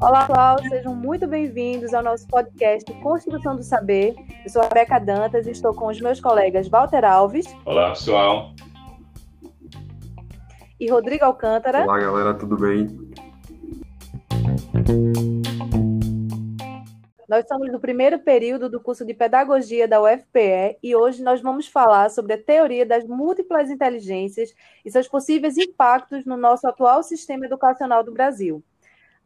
Olá, pessoal, sejam muito bem-vindos ao nosso podcast Construção do Saber. Eu sou a Beca Dantas e estou com os meus colegas Walter Alves. Olá, pessoal. E Rodrigo Alcântara. Olá, galera, tudo bem? Nós somos do primeiro período do curso de Pedagogia da UFPE e hoje nós vamos falar sobre a teoria das múltiplas inteligências e seus possíveis impactos no nosso atual sistema educacional do Brasil.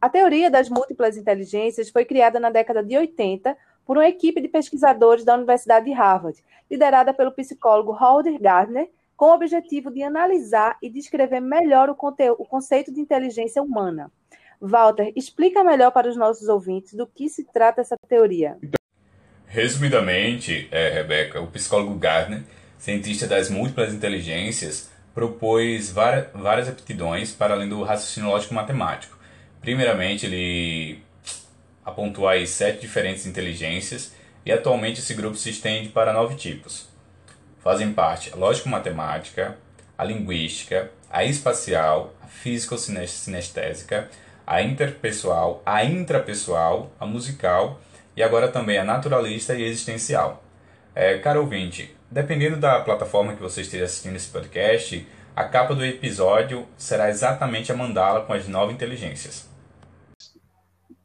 A teoria das múltiplas inteligências foi criada na década de 80 por uma equipe de pesquisadores da Universidade de Harvard, liderada pelo psicólogo Howard Gardner, com o objetivo de analisar e descrever melhor o, o conceito de inteligência humana. Walter, explica melhor para os nossos ouvintes do que se trata essa teoria. Resumidamente, é, Rebeca, o psicólogo Gardner, cientista das múltiplas inteligências, propôs várias, aptidões para além do raciocínio lógico matemático Primeiramente, ele apontou aí sete diferentes inteligências e atualmente esse grupo se estende para nove tipos. Fazem parte a lógico-matemática, a linguística, a espacial, a físico-sinestésica, a interpessoal, a intrapessoal, a musical e agora também a naturalista e existencial. É, caro ouvinte, dependendo da plataforma que você esteja assistindo esse podcast, a capa do episódio será exatamente a mandala com as nove inteligências.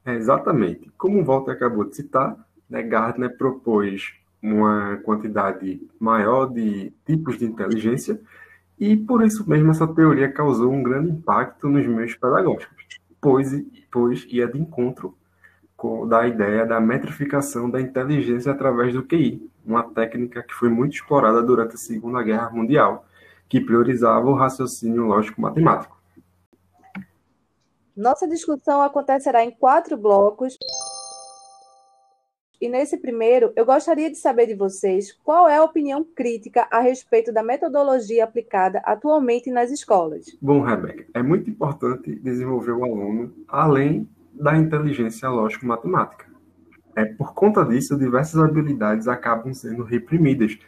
É, exatamente. Como o Walter acabou de citar, né, Gardner propôs uma quantidade maior de tipos de inteligência e por isso mesmo essa teoria causou um grande impacto nos meios pedagógicos, pois, pois ia de encontro com, da ideia da metrificação da inteligência através do QI, uma técnica que foi muito explorada durante a Segunda Guerra Mundial, que priorizava o raciocínio lógico-matemático. Nossa discussão acontecerá em quatro blocos. E nesse primeiro, eu gostaria de saber de vocês qual é a opinião crítica a respeito da metodologia aplicada atualmente nas escolas. Bom, Rebeca, é muito importante desenvolver o aluno além da inteligência lógico-matemática. É, por conta disso, diversas habilidades acabam sendo reprimidas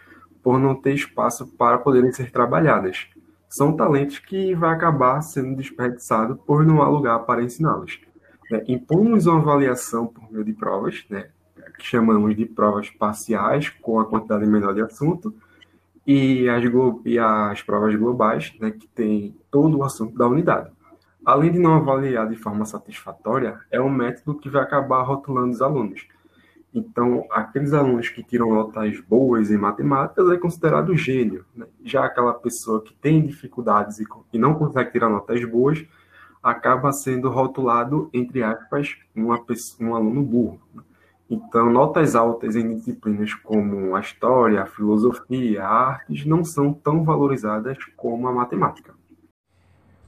por não ter espaço para poderem ser trabalhadas são talentos que vai acabar sendo desperdiçado por não há lugar para ensiná-los. Né? Impomos uma avaliação por meio de provas, né? Que chamamos de provas parciais, com a quantidade menor de assunto, e as, e as provas globais, né? que tem todo o assunto da unidade. Além de não avaliar de forma satisfatória, é um método que vai acabar rotulando os alunos então, aqueles alunos que tiram notas boas em matemáticas é considerado gênio. Né? Já aquela pessoa que tem dificuldades e não consegue tirar notas boas acaba sendo rotulado, entre aspas, uma pessoa, um aluno burro. Né? Então, notas altas em disciplinas como a história, a filosofia, a artes não são tão valorizadas como a matemática.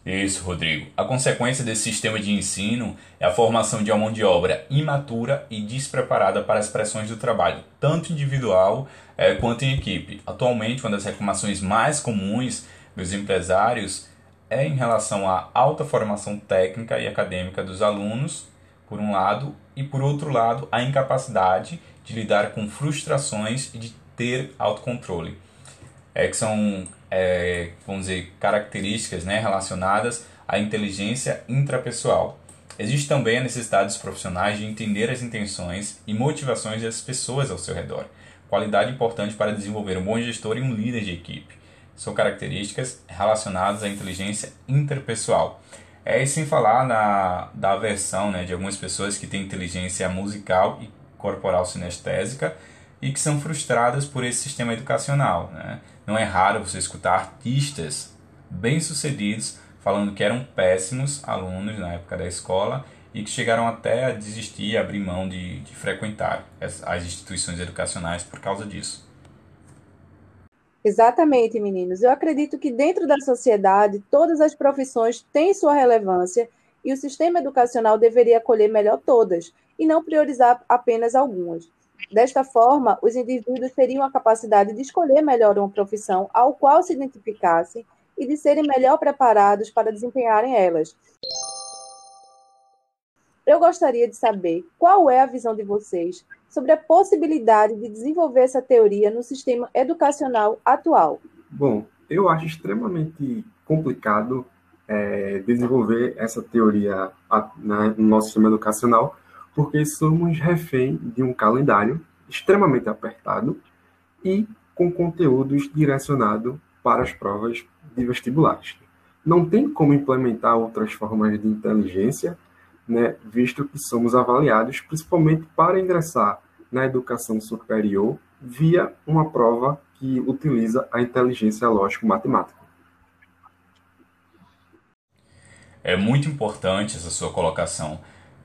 Isso, Rodrigo. A consequência desse sistema de ensino é a formação de uma mão de obra imatura e despreparada para as pressões do trabalho, tanto individual é, quanto em equipe. Atualmente, uma das reclamações mais comuns dos empresários é em relação à alta formação técnica e acadêmica dos alunos, por um lado, e por outro lado, a incapacidade de lidar com frustrações e de ter autocontrole. É que são é, vamos dizer, características né, relacionadas à inteligência intrapessoal. Existe também a necessidade dos profissionais de entender as intenções e motivações das pessoas ao seu redor, qualidade importante para desenvolver um bom gestor e um líder de equipe. São características relacionadas à inteligência interpessoal. É sem falar na, da aversão né, de algumas pessoas que têm inteligência musical e corporal sinestésica e que são frustradas por esse sistema educacional. Né? Não é raro você escutar artistas bem-sucedidos falando que eram péssimos alunos na época da escola e que chegaram até a desistir, abrir mão de, de frequentar as, as instituições educacionais por causa disso. Exatamente, meninos. Eu acredito que dentro da sociedade todas as profissões têm sua relevância e o sistema educacional deveria acolher melhor todas e não priorizar apenas algumas. Desta forma, os indivíduos teriam a capacidade de escolher melhor uma profissão ao qual se identificassem e de serem melhor preparados para desempenharem elas. Eu gostaria de saber qual é a visão de vocês sobre a possibilidade de desenvolver essa teoria no sistema educacional atual. Bom, eu acho extremamente complicado é, desenvolver essa teoria na, no nosso sistema educacional, porque somos refém de um calendário extremamente apertado e com conteúdos direcionados para as provas de vestibulares. Não tem como implementar outras formas de inteligência, né, visto que somos avaliados principalmente para ingressar na educação superior via uma prova que utiliza a inteligência lógico-matemática. É muito importante essa sua colocação,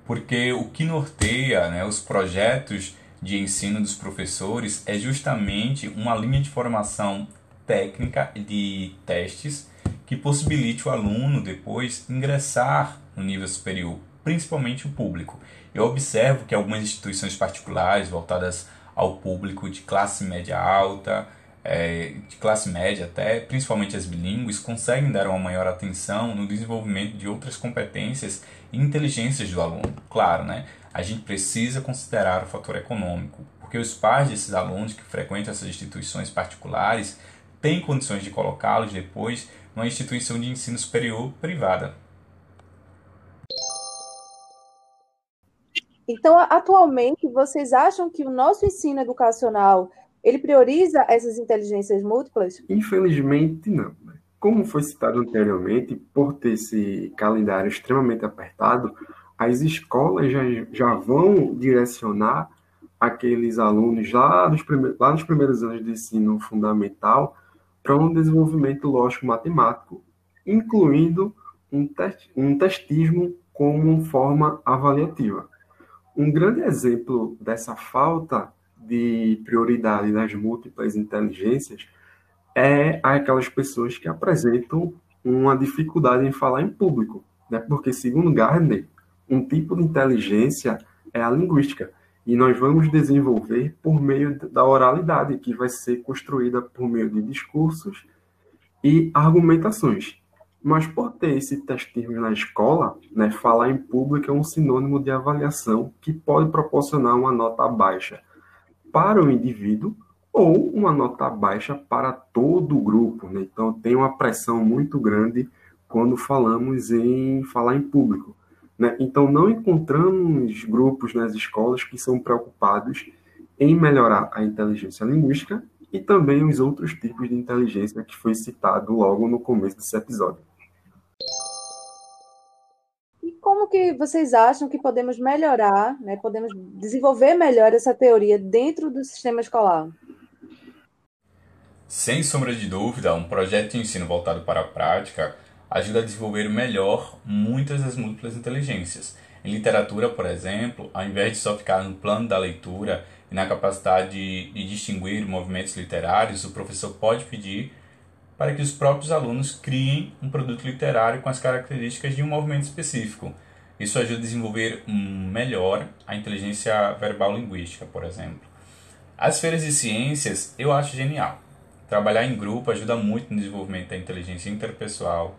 porque o que norteia né, os projetos de ensino dos professores é justamente uma linha de formação técnica de testes que possibilite o aluno depois ingressar no nível superior, principalmente o público. Eu observo que algumas instituições particulares voltadas ao público de classe média alta, é, de classe média até, principalmente as bilíngues, conseguem dar uma maior atenção no desenvolvimento de outras competências e inteligências do aluno. Claro, né? A gente precisa considerar o fator econômico, porque os pais desses alunos que frequentam essas instituições particulares têm condições de colocá-los depois numa instituição de ensino superior privada. Então, atualmente, vocês acham que o nosso ensino educacional ele prioriza essas inteligências múltiplas? Infelizmente, não. Né? Como foi citado anteriormente, por ter esse calendário extremamente apertado, as escolas já, já vão direcionar aqueles alunos lá nos, primeiros, lá nos primeiros anos de ensino fundamental para um desenvolvimento lógico-matemático, incluindo um, test, um testismo como forma avaliativa. Um grande exemplo dessa falta de prioridade das múltiplas inteligências é aquelas pessoas que apresentam uma dificuldade em falar em público, né? Porque segundo Gardner, um tipo de inteligência é a linguística e nós vamos desenvolver por meio da oralidade, que vai ser construída por meio de discursos e argumentações. Mas por ter esse testismo na escola, né, falar em público é um sinônimo de avaliação que pode proporcionar uma nota baixa para o indivíduo ou uma nota baixa para todo o grupo. Né? Então, tem uma pressão muito grande quando falamos em falar em público. Né? Então, não encontramos grupos nas escolas que são preocupados em melhorar a inteligência linguística e também os outros tipos de inteligência que foi citado logo no começo desse episódio. Que vocês acham que podemos melhorar, né, podemos desenvolver melhor essa teoria dentro do sistema escolar? Sem sombra de dúvida, um projeto de ensino voltado para a prática ajuda a desenvolver melhor muitas das múltiplas inteligências. Em literatura, por exemplo, ao invés de só ficar no plano da leitura e na capacidade de, de distinguir movimentos literários, o professor pode pedir para que os próprios alunos criem um produto literário com as características de um movimento específico. Isso ajuda a desenvolver melhor a inteligência verbal linguística, por exemplo. As feiras de ciências eu acho genial. Trabalhar em grupo ajuda muito no desenvolvimento da inteligência interpessoal,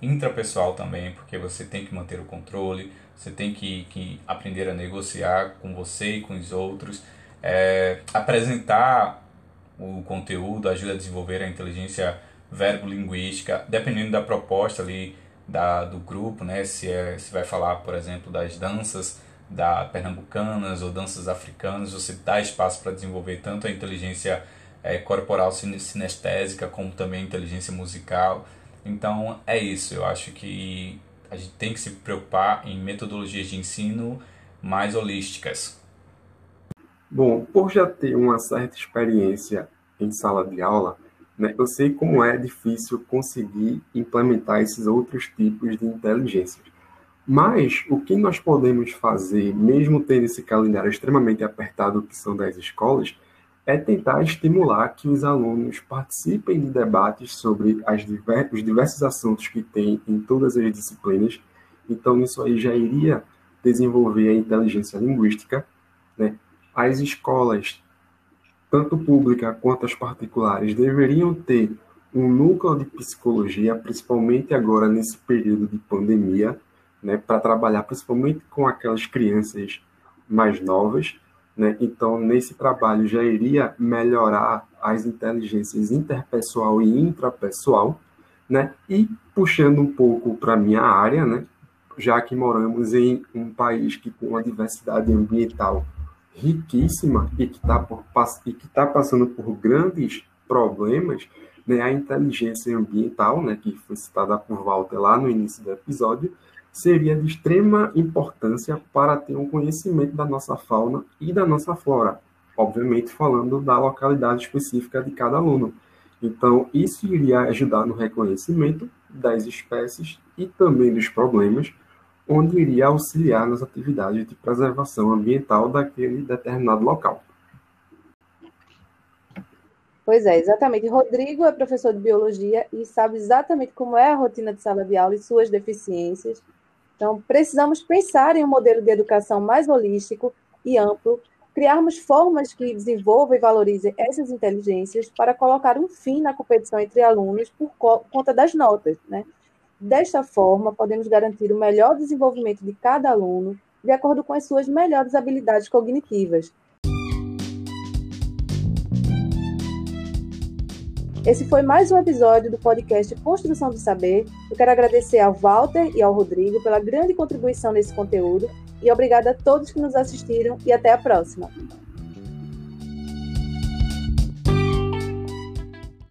intrapessoal também, porque você tem que manter o controle, você tem que, que aprender a negociar com você e com os outros, é, apresentar o conteúdo ajuda a desenvolver a inteligência verbo-linguística, dependendo da proposta ali da, do grupo, né? Se, é, se vai falar, por exemplo, das danças da pernambucanas ou danças africanas, você dá espaço para desenvolver tanto a inteligência é, corporal sinestésica como também a inteligência musical. Então é isso, eu acho que a gente tem que se preocupar em metodologias de ensino mais holísticas. Bom, por já ter uma certa experiência em sala de aula, né? Eu sei como é difícil conseguir implementar esses outros tipos de inteligências. Mas o que nós podemos fazer, mesmo tendo esse calendário extremamente apertado que são das escolas, é tentar estimular que os alunos participem de debates sobre diver os diversos assuntos que tem em todas as disciplinas. Então, isso aí já iria desenvolver a inteligência linguística. Né? As escolas tanto pública quanto as particulares, deveriam ter um núcleo de psicologia, principalmente agora nesse período de pandemia, né, para trabalhar principalmente com aquelas crianças mais novas. Né? Então, nesse trabalho já iria melhorar as inteligências interpessoal e intrapessoal. Né? E puxando um pouco para a minha área, né? já que moramos em um país que tem uma diversidade ambiental riquíssima e que está tá passando por grandes problemas, né, a inteligência ambiental, né, que foi citada por Walter lá no início do episódio, seria de extrema importância para ter um conhecimento da nossa fauna e da nossa flora, obviamente falando da localidade específica de cada aluno. Então, isso iria ajudar no reconhecimento das espécies e também dos problemas, onde iria auxiliar nas atividades de preservação ambiental daquele determinado local. Pois é, exatamente. Rodrigo é professor de biologia e sabe exatamente como é a rotina de sala de aula e suas deficiências. Então, precisamos pensar em um modelo de educação mais holístico e amplo, criarmos formas que desenvolvam e valorizem essas inteligências para colocar um fim na competição entre alunos por conta das notas. Né? Desta forma, podemos garantir o melhor desenvolvimento de cada aluno de acordo com as suas melhores habilidades cognitivas, Esse foi mais um episódio do podcast Construção do Saber. Eu quero agradecer ao Walter e ao Rodrigo pela grande contribuição nesse conteúdo e obrigada a todos que nos assistiram e até a próxima.